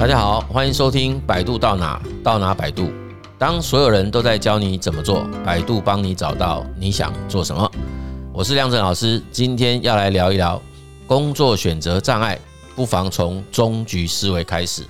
大家好，欢迎收听百度到哪到哪百度。当所有人都在教你怎么做，百度帮你找到你想做什么。我是亮正老师，今天要来聊一聊工作选择障碍，不妨从终局思维开始。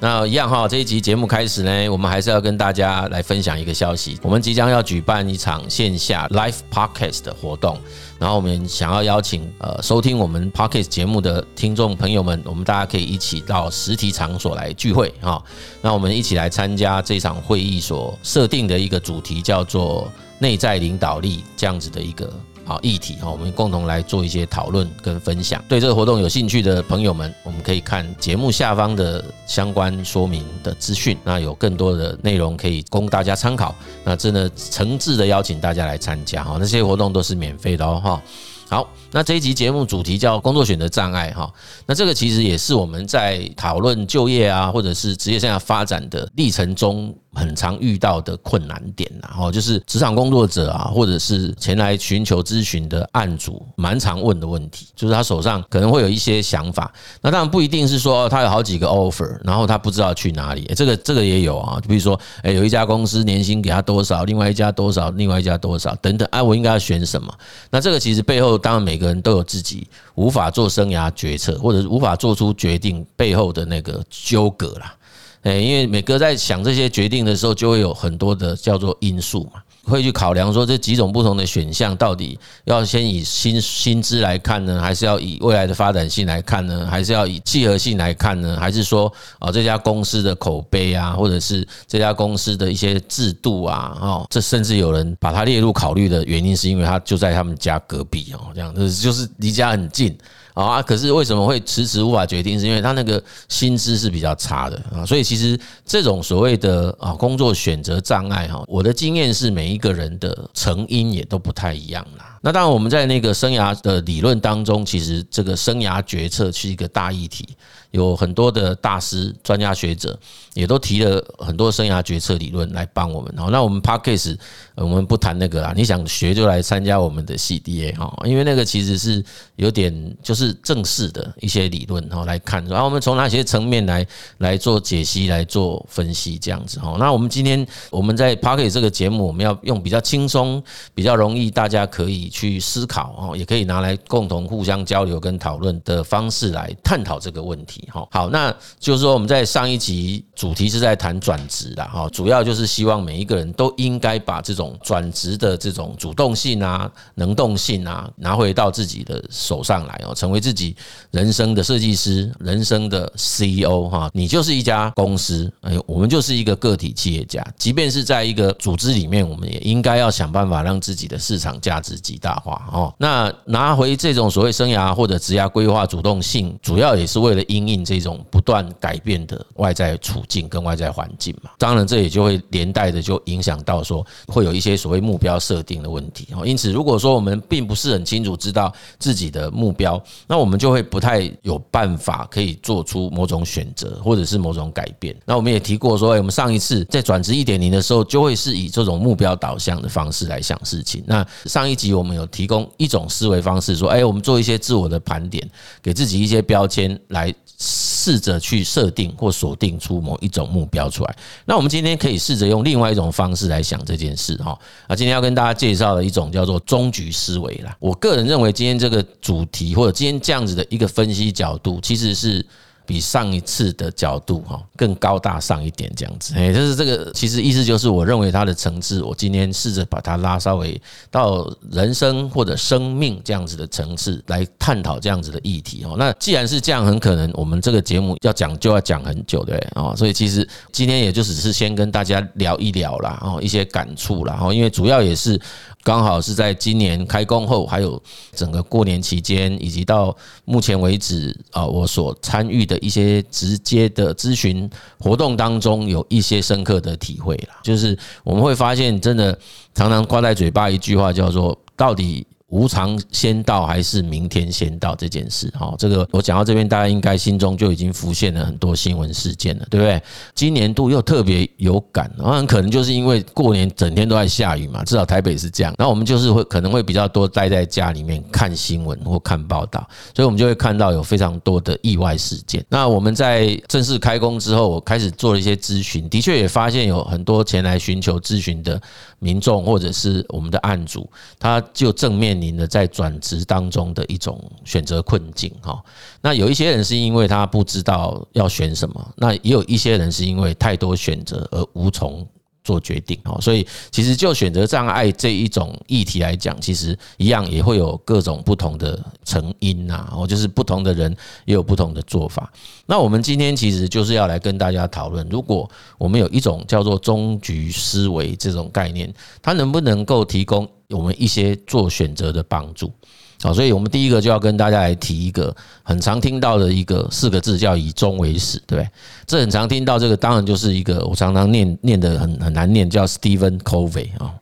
那一样哈，这一集节目开始呢，我们还是要跟大家来分享一个消息，我们即将要举办一场线下 Live Podcast 的活动，然后我们想要邀请呃收听我们 Podcast 节目的听众朋友们，我们大家可以一起到实体场所来聚会哈，那我们一起来参加这场会议所设定的一个主题叫做内在领导力这样子的一个。好议题哈，我们共同来做一些讨论跟分享。对这个活动有兴趣的朋友们，我们可以看节目下方的相关说明的资讯，那有更多的内容可以供大家参考。那真的诚挚的邀请大家来参加哈，那些活动都是免费的哦哈。好，那这一集节目主题叫工作选择障碍哈，那这个其实也是我们在讨论就业啊，或者是职业生涯发展的历程中。很常遇到的困难点呐，哦，就是职场工作者啊，或者是前来寻求咨询的案主，蛮常问的问题，就是他手上可能会有一些想法，那当然不一定是说他有好几个 offer，然后他不知道去哪里，这个这个也有啊，就比如说，诶，有一家公司年薪给他多少，另外一家多少，另外一家多少等等，哎，我应该要选什么？那这个其实背后，当然每个人都有自己无法做生涯决策，或者是无法做出决定背后的那个纠葛啦。诶，因为每个在想这些决定的时候，就会有很多的叫做因素嘛，会去考量说这几种不同的选项到底要先以薪薪资来看呢，还是要以未来的发展性来看呢，还是要以契合性来看呢，还是说啊这家公司的口碑啊，或者是这家公司的一些制度啊，哦，这甚至有人把它列入考虑的原因，是因为他就在他们家隔壁哦，这样就是就是离家很近。啊，可是为什么会迟迟无法决定？是因为他那个薪资是比较差的啊，所以其实这种所谓的啊工作选择障碍哈，我的经验是每一个人的成因也都不太一样啦。那当然我们在那个生涯的理论当中，其实这个生涯决策是一个大议题。有很多的大师、专家学者也都提了很多生涯决策理论来帮我们。好，那我们 Podcast 我们不谈那个啦。你想学就来参加我们的 CDA 哈，因为那个其实是有点就是正式的一些理论哈来看。然后我们从哪些层面来来做解析、来做分析这样子哈。那我们今天我们在 Podcast 这个节目，我们要用比较轻松、比较容易大家可以去思考哦，也可以拿来共同互相交流跟讨论的方式来探讨这个问题。好好，那就是说我们在上一集主题是在谈转职的哈，主要就是希望每一个人都应该把这种转职的这种主动性啊、能动性啊拿回到自己的手上来哦，成为自己人生的设计师、人生的 CEO 哈。你就是一家公司，哎，我们就是一个个体企业家，即便是在一个组织里面，我们也应该要想办法让自己的市场价值极大化哦。那拿回这种所谓生涯或者职涯规划主动性，主要也是为了因应这种不断改变的外在处境跟外在环境嘛，当然这也就会连带的就影响到说会有一些所谓目标设定的问题。因此，如果说我们并不是很清楚知道自己的目标，那我们就会不太有办法可以做出某种选择或者是某种改变。那我们也提过说，我们上一次在转职一点零的时候，就会是以这种目标导向的方式来想事情。那上一集我们有提供一种思维方式，说，哎，我们做一些自我的盘点，给自己一些标签来。试着去设定或锁定出某一种目标出来。那我们今天可以试着用另外一种方式来想这件事哈。啊，今天要跟大家介绍的一种叫做终局思维啦。我个人认为今天这个主题或者今天这样子的一个分析角度，其实是。比上一次的角度哈更高大上一点，这样子，哎，就是这个，其实意思就是，我认为它的层次，我今天试着把它拉稍微到人生或者生命这样子的层次来探讨这样子的议题哦。那既然是这样，很可能我们这个节目要讲就要讲很久，对哦。所以其实今天也就只是先跟大家聊一聊啦，哦，一些感触啦，哦，因为主要也是。刚好是在今年开工后，还有整个过年期间，以及到目前为止啊，我所参与的一些直接的咨询活动当中，有一些深刻的体会啦。就是我们会发现，真的常常挂在嘴巴一句话，叫做“到底无常先到还是明天先到这件事。哈，这个我讲到这边，大家应该心中就已经浮现了很多新闻事件了，对不对？今年度又特别有感，很可能就是因为过年整天都在下雨嘛，至少台北是这样。那我们就是会可能会比较多待在家里面看新闻或看报道，所以我们就会看到有非常多的意外事件。那我们在正式开工之后，我开始做了一些咨询，的确也发现有很多前来寻求咨询的民众或者是我们的案主，他就正面临的在转职当中的一种选择困境哈。那有一些人是因为他不知道要选什么，那也有一些人是因为太多选择而无从。做决定哦，所以其实就选择障碍这一种议题来讲，其实一样也会有各种不同的成因呐，哦，就是不同的人也有不同的做法。那我们今天其实就是要来跟大家讨论，如果我们有一种叫做终局思维这种概念，它能不能够提供我们一些做选择的帮助？好，所以我们第一个就要跟大家来提一个很常听到的一个四个字，叫以终为始，对不对？这很常听到这个，当然就是一个我常常念念的很很难念，叫 Stephen Covey 啊，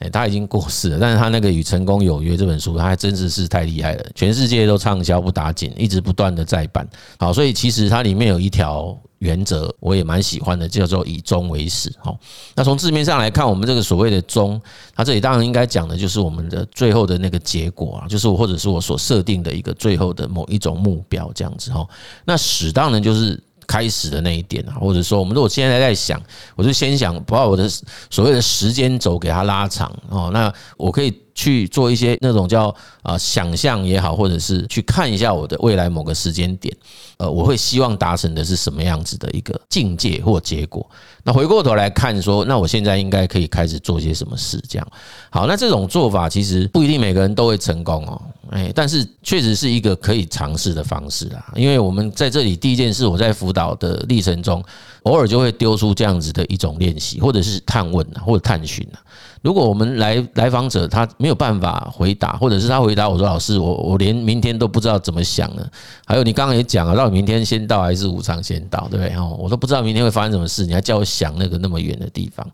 诶，他已经过世了，但是他那个《与成功有约》这本书，他还真的是太厉害了，全世界都畅销不打紧，一直不断的再版。好，所以其实它里面有一条。原则我也蛮喜欢的，叫做以终为始。哈，那从字面上来看，我们这个所谓的终，它这里当然应该讲的就是我们的最后的那个结果啊，就是我或者是我所设定的一个最后的某一种目标这样子哈。那始当然就是开始的那一点啊，或者说我们如果现在在想，我就先想把我的所谓的时间轴给它拉长哦，那我可以。去做一些那种叫啊想象也好，或者是去看一下我的未来某个时间点，呃，我会希望达成的是什么样子的一个境界或结果。那回过头来看说，那我现在应该可以开始做些什么事？这样好，那这种做法其实不一定每个人都会成功哦，哎，但是确实是一个可以尝试的方式啊。因为我们在这里第一件事，我在辅导的历程中，偶尔就会丢出这样子的一种练习，或者是探问啊，或者探寻啊。如果我们来来访者他没有办法回答，或者是他回答我说，老师，我我连明天都不知道怎么想了。还有你刚刚也讲了，到底明天先到还是无常先到，对不对？哦，我都不知道明天会发生什么事，你还叫我想那个那么远的地方。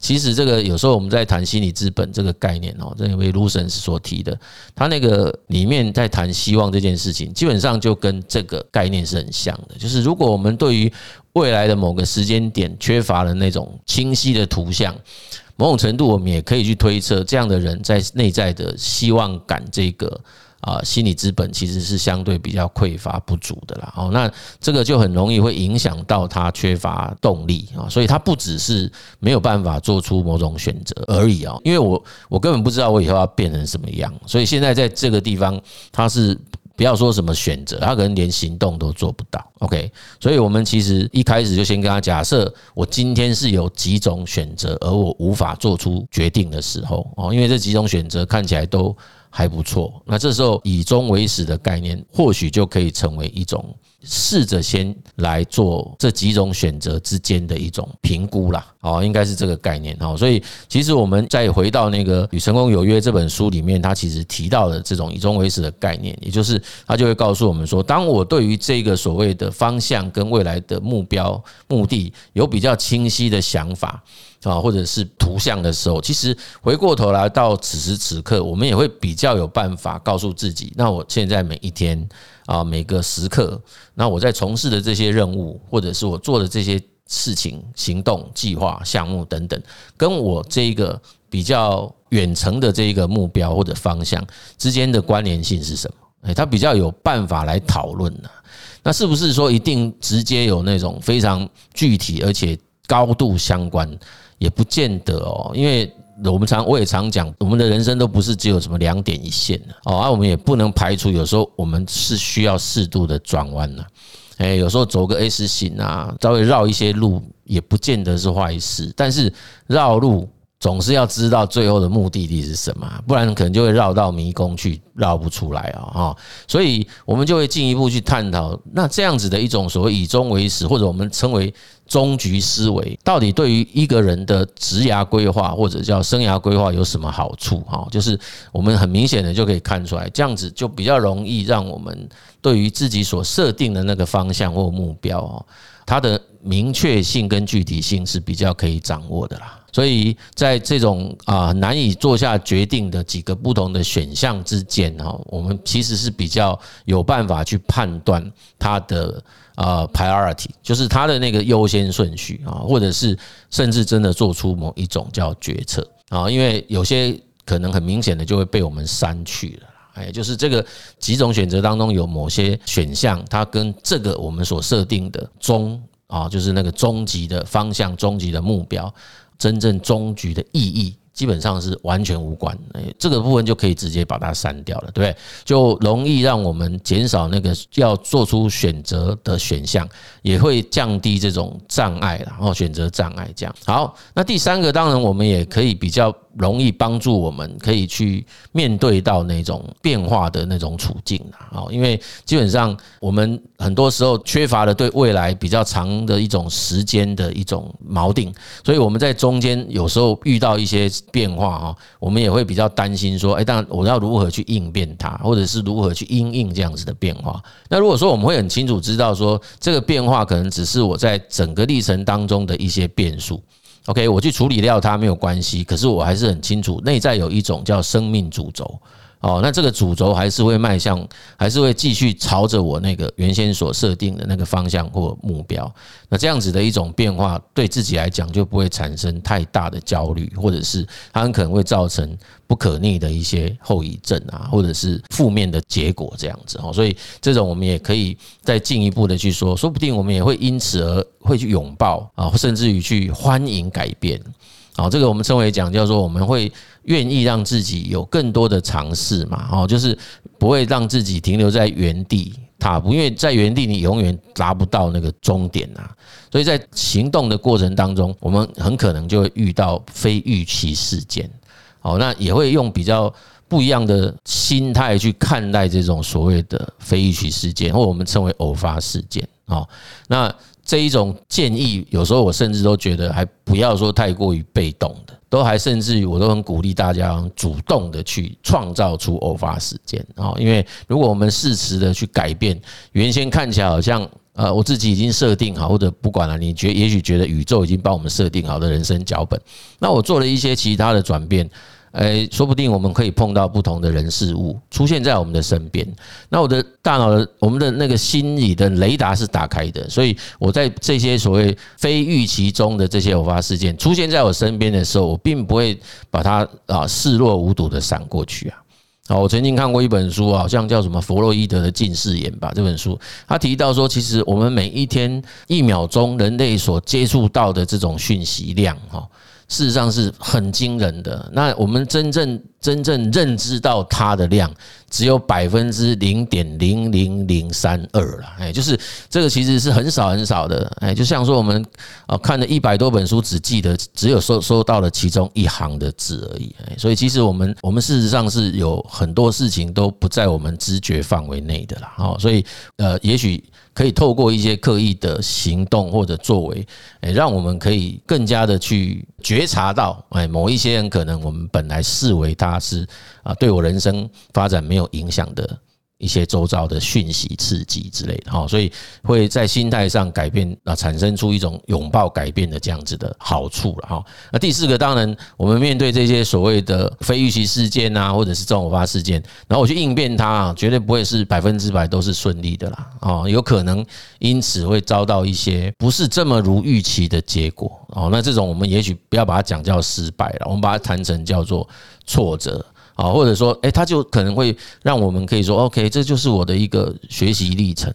其实这个有时候我们在谈心理资本这个概念哦，这位 Lucian 所提的，他那个里面在谈希望这件事情，基本上就跟这个概念是很像的。就是如果我们对于未来的某个时间点缺乏了那种清晰的图像。某种程度，我们也可以去推测，这样的人在内在的希望感这个啊心理资本其实是相对比较匮乏不足的啦。哦，那这个就很容易会影响到他缺乏动力啊，所以他不只是没有办法做出某种选择而已啊。因为我我根本不知道我以后要变成什么样，所以现在在这个地方他是。不要说什么选择，他可能连行动都做不到。OK，所以我们其实一开始就先跟他假设，我今天是有几种选择，而我无法做出决定的时候，哦，因为这几种选择看起来都还不错，那这时候以终为始的概念，或许就可以成为一种。试着先来做这几种选择之间的一种评估啦，哦，应该是这个概念哦。所以其实我们再回到那个《与成功有约》这本书里面，它其实提到的这种以终为始的概念，也就是它就会告诉我们说，当我对于这个所谓的方向跟未来的目标目的有比较清晰的想法啊，或者是图像的时候，其实回过头来到此时此刻，我们也会比较有办法告诉自己，那我现在每一天。啊，每个时刻，那我在从事的这些任务，或者是我做的这些事情、行动、计划、项目等等，跟我这一个比较远程的这一个目标或者方向之间的关联性是什么？诶，他比较有办法来讨论呢。那是不是说一定直接有那种非常具体而且高度相关？也不见得哦，因为。我们常我也常讲，我们的人生都不是只有什么两点一线的哦，而我们也不能排除有时候我们是需要适度的转弯的，哎，有时候走个 S 型啊，稍微绕一些路也不见得是坏事，但是绕路总是要知道最后的目的地是什么，不然可能就会绕到迷宫去，绕不出来啊哈，所以我们就会进一步去探讨，那这样子的一种所谓以终为始，或者我们称为终局思维到底对于一个人的职涯规划或者叫生涯规划有什么好处？哈，就是我们很明显的就可以看出来，这样子就比较容易让我们对于自己所设定的那个方向或目标哦，它的明确性跟具体性是比较可以掌握的啦。所以在这种啊难以做下决定的几个不同的选项之间哈，我们其实是比较有办法去判断它的呃 priority，就是它的那个优先顺序啊，或者是甚至真的做出某一种叫决策啊，因为有些可能很明显的就会被我们删去了，哎，就是这个几种选择当中有某些选项，它跟这个我们所设定的终啊，就是那个终极的方向、终极的目标。真正终局的意义基本上是完全无关，这个部分就可以直接把它删掉了，对不对？就容易让我们减少那个要做出选择的选项，也会降低这种障碍，然后选择障碍这样。好，那第三个当然我们也可以比较。容易帮助我们可以去面对到那种变化的那种处境啊，因为基本上我们很多时候缺乏了对未来比较长的一种时间的一种锚定，所以我们在中间有时候遇到一些变化哈，我们也会比较担心说，哎，但我要如何去应变它，或者是如何去因应这样子的变化？那如果说我们会很清楚知道说，这个变化可能只是我在整个历程当中的一些变数。OK，我去处理掉它没有关系，可是我还是很清楚，内在有一种叫生命主轴。哦，那这个主轴还是会迈向，还是会继续朝着我那个原先所设定的那个方向或目标。那这样子的一种变化，对自己来讲就不会产生太大的焦虑，或者是它很可能会造成不可逆的一些后遗症啊，或者是负面的结果这样子哦。所以这种我们也可以再进一步的去说，说不定我们也会因此而会去拥抱啊，甚至于去欢迎改变。好，这个我们称为讲叫做我们会愿意让自己有更多的尝试嘛，哦，就是不会让自己停留在原地踏步，因为在原地你永远达不到那个终点呐。所以在行动的过程当中，我们很可能就会遇到非预期事件。好，那也会用比较不一样的心态去看待这种所谓的非预期事件，或我们称为偶发事件。好，那。这一种建议，有时候我甚至都觉得还不要说太过于被动的，都还甚至于我都很鼓励大家主动的去创造出偶发事件啊，因为如果我们适时的去改变原先看起来好像呃我自己已经设定好，或者不管了，你觉也许觉得宇宙已经帮我们设定好的人生脚本，那我做了一些其他的转变。哎，说不定我们可以碰到不同的人事物出现在我们的身边。那我的大脑的，我们的那个心理的雷达是打开的，所以我在这些所谓非预期中的这些偶发事件出现在我身边的时候，我并不会把它啊视若无睹的闪过去啊。好，我曾经看过一本书，好像叫什么弗洛伊德的近视眼吧。这本书他提到说，其实我们每一天一秒钟人类所接触到的这种讯息量，哈。事实上是很惊人的。那我们真正真正认知到它的量，只有百分之零点零零零三二了。哎，就是这个其实是很少很少的。哎，就像说我们啊看了一百多本书，只记得只有收收到了其中一行的字而已。哎，所以其实我们我们事实上是有很多事情都不在我们知觉范围内的啦。哦，所以呃，也许。可以透过一些刻意的行动或者作为，哎，让我们可以更加的去觉察到，哎，某一些人可能我们本来视为他是啊，对我人生发展没有影响的。一些周遭的讯息刺激之类的哈，所以会在心态上改变啊，产生出一种拥抱改变的这样子的好处了哈。那第四个，当然我们面对这些所谓的非预期事件啊，或者是这种发事件，然后我去应变它，绝对不会是百分之百都是顺利的啦啊，有可能因此会遭到一些不是这么如预期的结果哦。那这种我们也许不要把它讲叫失败了，我们把它谈成叫做挫折。啊，或者说，哎，他就可能会让我们可以说，OK，这就是我的一个学习历程。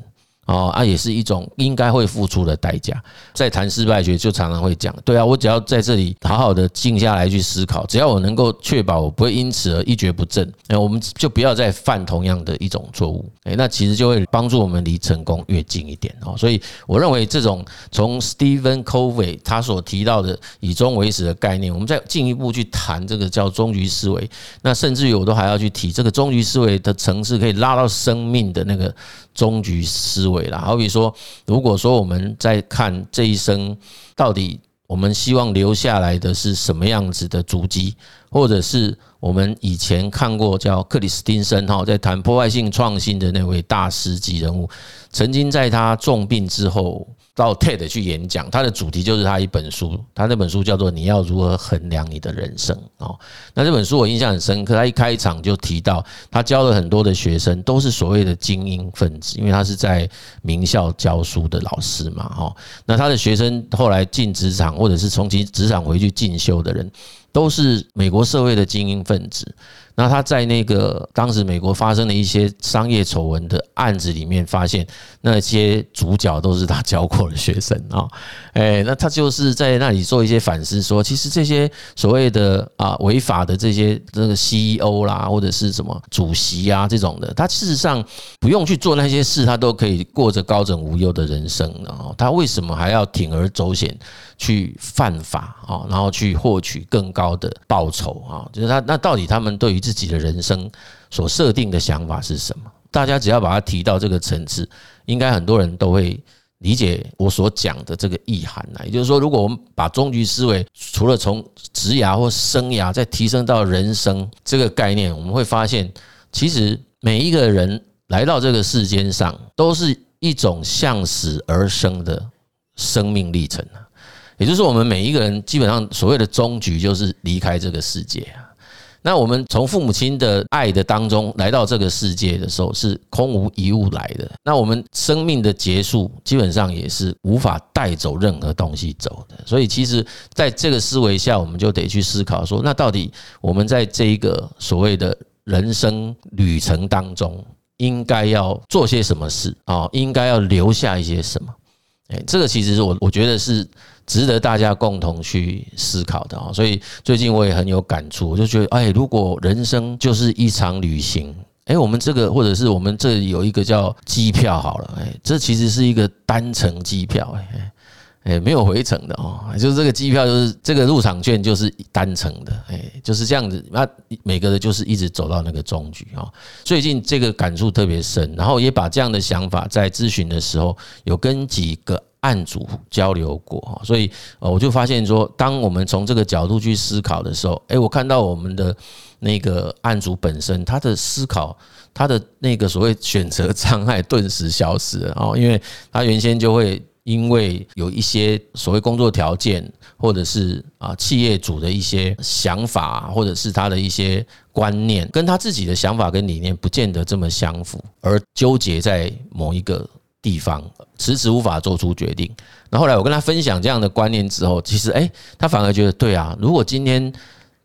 哦，啊，也是一种应该会付出的代价。在谈失败学，就常常会讲，对啊，我只要在这里好好的静下来去思考，只要我能够确保我不会因此而一蹶不振，那我们就不要再犯同样的一种错误。诶，那其实就会帮助我们离成功越近一点哦。所以我认为这种从 Stephen Covey 他所提到的以终为始的概念，我们再进一步去谈这个叫终局思维。那甚至于我都还要去提这个终局思维的层次，可以拉到生命的那个终局思维。维啦。好比说，如果说我们在看这一生，到底我们希望留下来的是什么样子的足迹，或者是我们以前看过叫克里斯汀森哈，在谈破坏性创新的那位大师级人物，曾经在他重病之后。到 TED 去演讲，他的主题就是他一本书，他那本书叫做《你要如何衡量你的人生》哦。那这本书我印象很深刻，他一开场就提到，他教了很多的学生都是所谓的精英分子，因为他是在名校教书的老师嘛，哈。那他的学生后来进职场，或者是从其职场回去进修的人，都是美国社会的精英分子。那他在那个当时美国发生的一些商业丑闻的案子里面，发现那些主角都是他教过的学生啊，哎，那他就是在那里做一些反思，说其实这些所谓的啊违法的这些这个 CEO 啦，或者是什么主席啊这种的，他事实上不用去做那些事，他都可以过着高枕无忧的人生啊，他为什么还要铤而走险去犯法啊，然后去获取更高的报酬啊？就是他那到底他们对于自己的人生所设定的想法是什么？大家只要把它提到这个层次，应该很多人都会理解我所讲的这个意涵。也就是说，如果我们把终局思维除了从职涯或生涯再提升到人生这个概念，我们会发现，其实每一个人来到这个世间上，都是一种向死而生的生命历程啊。也就是我们每一个人基本上所谓的终局，就是离开这个世界啊。那我们从父母亲的爱的当中来到这个世界的时候，是空无一物来的。那我们生命的结束，基本上也是无法带走任何东西走的。所以，其实在这个思维下，我们就得去思考说，那到底我们在这一个所谓的人生旅程当中，应该要做些什么事啊？应该要留下一些什么？哎，这个其实我我觉得是。值得大家共同去思考的啊，所以最近我也很有感触，我就觉得，哎，如果人生就是一场旅行，哎，我们这个或者是我们这有一个叫机票好了，哎，这其实是一个单程机票，哎，哎，没有回程的哦，就是这个机票就是这个入场券就是单程的，哎，就是这样子，那每个人就是一直走到那个终局啊。最近这个感触特别深，然后也把这样的想法在咨询的时候有跟几个。案主交流过哈，所以我就发现说，当我们从这个角度去思考的时候，诶，我看到我们的那个案主本身，他的思考，他的那个所谓选择障碍顿时消失了哦，因为他原先就会因为有一些所谓工作条件，或者是啊企业主的一些想法，或者是他的一些观念，跟他自己的想法跟理念不见得这么相符，而纠结在某一个。地方迟迟无法做出决定。那后来我跟他分享这样的观念之后，其实诶，他反而觉得对啊。如果今天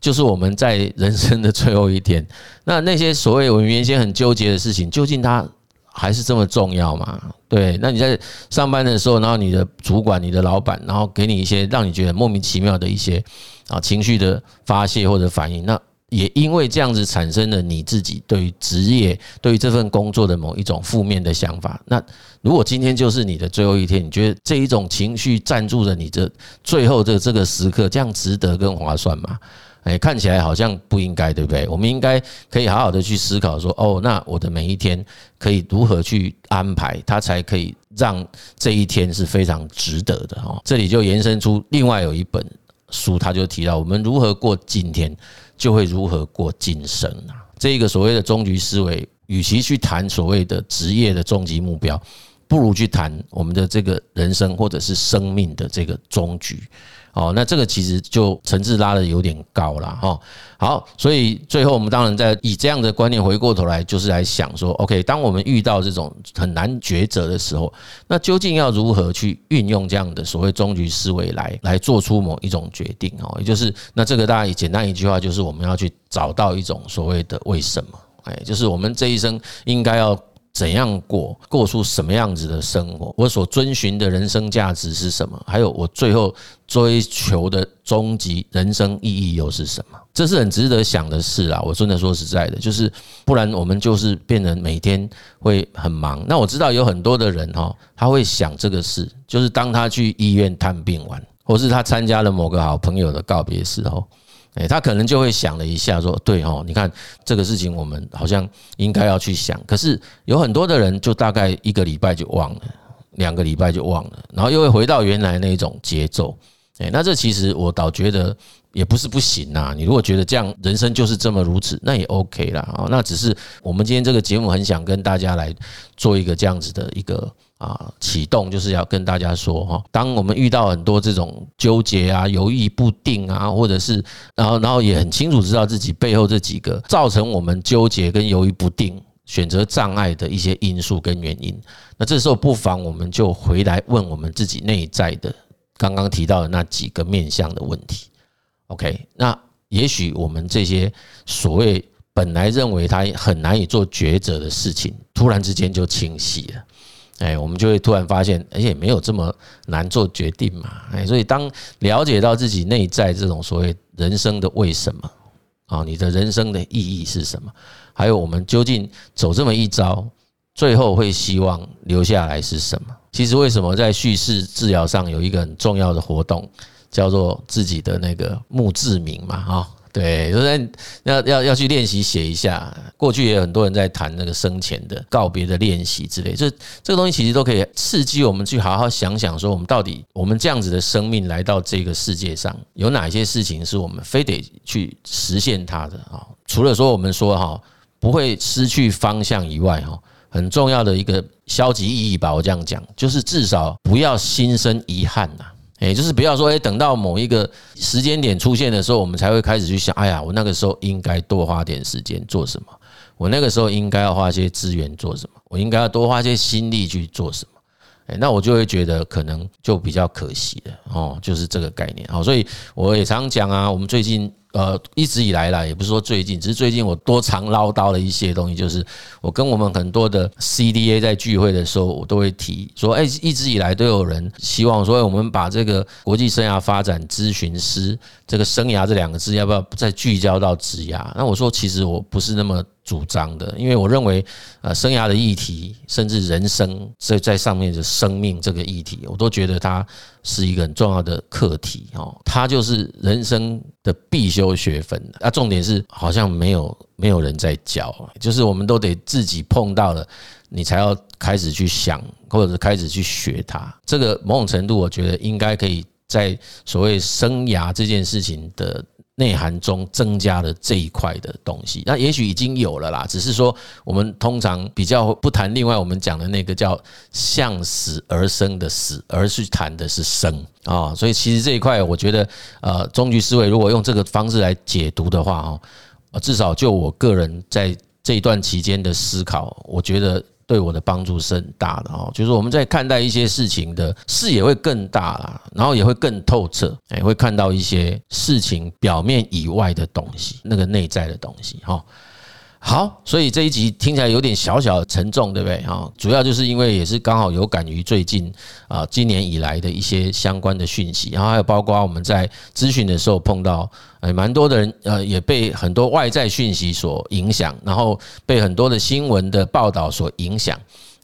就是我们在人生的最后一天，那那些所谓我们原先很纠结的事情，究竟它还是这么重要吗？对。那你在上班的时候，然后你的主管、你的老板，然后给你一些让你觉得莫名其妙的一些啊情绪的发泄或者反应，那。也因为这样子产生了你自己对于职业、对于这份工作的某一种负面的想法。那如果今天就是你的最后一天，你觉得这一种情绪占住了你这最后的这个时刻，这样值得跟划算吗？哎，看起来好像不应该，对不对？我们应该可以好好的去思考说，哦，那我的每一天可以如何去安排，它才可以让这一天是非常值得的哦。这里就延伸出另外有一本书，他就提到我们如何过今天。就会如何过今生啊？这个所谓的终局思维，与其去谈所谓的职业的终极目标，不如去谈我们的这个人生或者是生命的这个终局。哦，那这个其实就层次拉得有点高了哈。好，所以最后我们当然在以这样的观念回过头来，就是来想说，OK，当我们遇到这种很难抉择的时候，那究竟要如何去运用这样的所谓终局思维来来做出某一种决定？哦，也就是那这个大家简单一句话，就是我们要去找到一种所谓的为什么？哎，就是我们这一生应该要。怎样过，过出什么样子的生活？我所遵循的人生价值是什么？还有我最后追求的终极人生意义又是什么？这是很值得想的事啊！我真的说实在的，就是不然我们就是变得每天会很忙。那我知道有很多的人哈，他会想这个事，就是当他去医院探病完，或是他参加了某个好朋友的告别时候，哎，他可能就会想了一下，说：“对哦，你看这个事情，我们好像应该要去想。可是有很多的人，就大概一个礼拜就忘了，两个礼拜就忘了，然后又会回到原来那一种节奏。哎，那这其实我倒觉得也不是不行呐。你如果觉得这样人生就是这么如此，那也 OK 啦。啊。那只是我们今天这个节目很想跟大家来做一个这样子的一个啊启动，就是要跟大家说哈，当我们遇到很多这种纠结啊、犹豫不定啊，或者是然后然后也很清楚知道自己背后这几个造成我们纠结跟犹豫不定、选择障碍的一些因素跟原因，那这时候不妨我们就回来问我们自己内在的。刚刚提到的那几个面向的问题，OK，那也许我们这些所谓本来认为他很难以做抉择的事情，突然之间就清晰了，哎，我们就会突然发现，而且没有这么难做决定嘛，哎，所以当了解到自己内在这种所谓人生的为什么啊，你的人生的意义是什么，还有我们究竟走这么一遭，最后会希望留下来是什么？其实为什么在叙事治疗上有一个很重要的活动，叫做自己的那个墓志铭嘛？哈，对，就是要要要去练习写一下。过去也有很多人在谈那个生前的告别的练习之类，这这个东西其实都可以刺激我们去好好想想，说我们到底我们这样子的生命来到这个世界上，有哪些事情是我们非得去实现它的啊？除了说我们说哈不会失去方向以外哈。很重要的一个消极意义吧，我这样讲，就是至少不要心生遗憾呐，也，就是不要说，诶，等到某一个时间点出现的时候，我们才会开始去想，哎呀，我那个时候应该多花点时间做什么，我那个时候应该要花些资源做什么，我应该要多花些心力去做什么，诶，那我就会觉得可能就比较可惜了哦，就是这个概念，好，所以我也常讲啊，我们最近。呃，一直以来啦，也不是说最近，只是最近我多常唠叨的一些东西，就是我跟我们很多的 CDA 在聚会的时候，我都会提说，哎，一直以来都有人希望说，我们把这个国际生涯发展咨询师这个生涯这两个字，要不要再聚焦到职涯？那我说，其实我不是那么。主张的，因为我认为，呃，生涯的议题，甚至人生在在上面的生命这个议题，我都觉得它是一个很重要的课题哦，它就是人生的必修学分。啊，重点是好像没有没有人在教，就是我们都得自己碰到了，你才要开始去想，或者开始去学它。这个某种程度，我觉得应该可以在所谓生涯这件事情的。内涵中增加了这一块的东西，那也许已经有了啦，只是说我们通常比较不谈另外我们讲的那个叫向死而生的死，而是谈的是生啊。所以其实这一块，我觉得呃，终局思维如果用这个方式来解读的话哦，至少就我个人在这一段期间的思考，我觉得。对我的帮助是很大的哦，就是我们在看待一些事情的视野会更大啦，然后也会更透彻，也，会看到一些事情表面以外的东西，那个内在的东西哈。好，所以这一集听起来有点小小沉重，对不对？哈，主要就是因为也是刚好有感于最近啊，今年以来的一些相关的讯息，然后还有包括我们在咨询的时候碰到，哎，蛮多的人呃也被很多外在讯息所影响，然后被很多的新闻的报道所影响。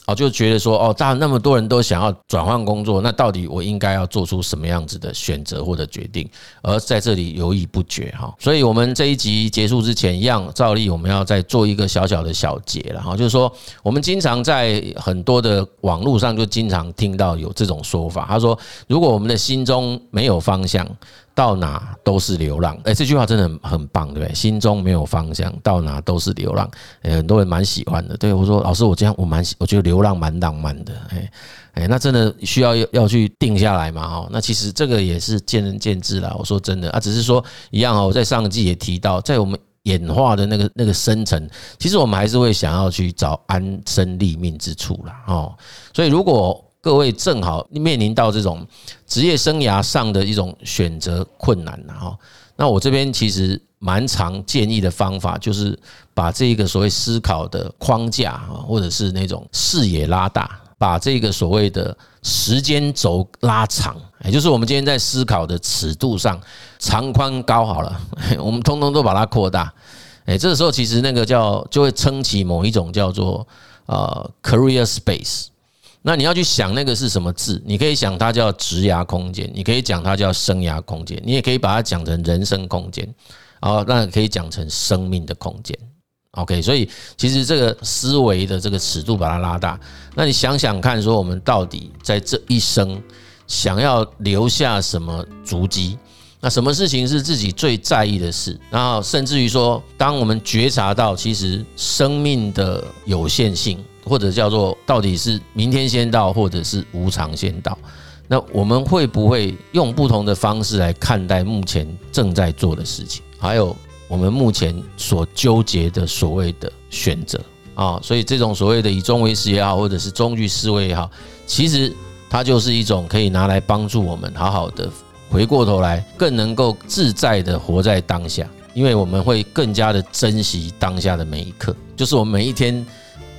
哦，就觉得说，哦，大那么多人都想要转换工作，那到底我应该要做出什么样子的选择或者决定？而在这里犹豫不决哈，所以我们这一集结束之前，一样照例我们要再做一个小小的小结了哈，就是说，我们经常在很多的网络上就经常听到有这种说法，他说，如果我们的心中没有方向。到哪都是流浪，哎，这句话真的很棒，对不对？心中没有方向，到哪都是流浪，哎，很多人蛮喜欢的。对我说，老师，我这样我蛮，我觉得流浪蛮浪漫的，哎哎，那真的需要要去定下来嘛？哈，那其实这个也是见仁见智啦。我说真的啊，只是说一样哦。我在上一季也提到，在我们演化的那个那个深层，其实我们还是会想要去找安身立命之处啦。哦。所以如果各位正好面临到这种职业生涯上的一种选择困难哈，那我这边其实蛮常建议的方法，就是把这个所谓思考的框架，或者是那种视野拉大，把这个所谓的时间轴拉长，也就是我们今天在思考的尺度上，长宽高好了，我们通通都把它扩大，哎，这个时候其实那个叫就会撑起某一种叫做呃 career space。那你要去想那个是什么字？你可以想它叫职涯空间，你可以讲它叫生涯空间，你也可以把它讲成人生空间，哦，那可以讲成生命的空间。OK，所以其实这个思维的这个尺度把它拉大，那你想想看，说我们到底在这一生想要留下什么足迹？那什么事情是自己最在意的事？然后甚至于说，当我们觉察到其实生命的有限性，或者叫做到底是明天先到，或者是无常先到，那我们会不会用不同的方式来看待目前正在做的事情？还有我们目前所纠结的所谓的选择啊？所以这种所谓的以终为始也好，或者是终局思维也好，其实它就是一种可以拿来帮助我们好好的。回过头来，更能够自在的活在当下，因为我们会更加的珍惜当下的每一刻。就是我们每一天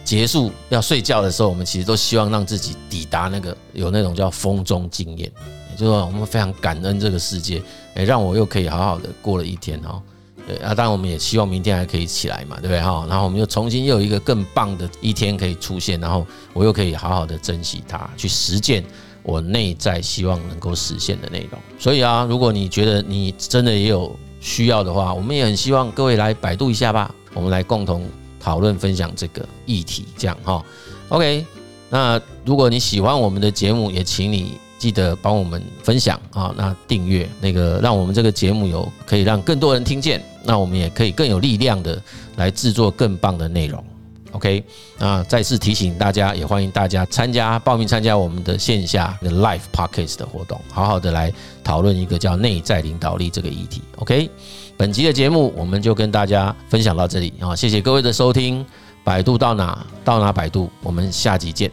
结束要睡觉的时候，我们其实都希望让自己抵达那个有那种叫风中经验，也就是说我们非常感恩这个世界，诶，让我又可以好好的过了一天哈。对啊，当然我们也希望明天还可以起来嘛，对不对哈？然后我们又重新又有一个更棒的一天可以出现，然后我又可以好好的珍惜它，去实践。我内在希望能够实现的内容，所以啊，如果你觉得你真的也有需要的话，我们也很希望各位来百度一下吧，我们来共同讨论分享这个议题，这样哈。OK，那如果你喜欢我们的节目，也请你记得帮我们分享啊，那订阅那个，让我们这个节目有可以让更多人听见，那我们也可以更有力量的来制作更棒的内容。OK，那再次提醒大家，也欢迎大家参加报名参加我们的线下的 Live Podcast 的活动，好好的来讨论一个叫内在领导力这个议题。OK，本集的节目我们就跟大家分享到这里啊，谢谢各位的收听，百度到哪到哪百度，我们下集见。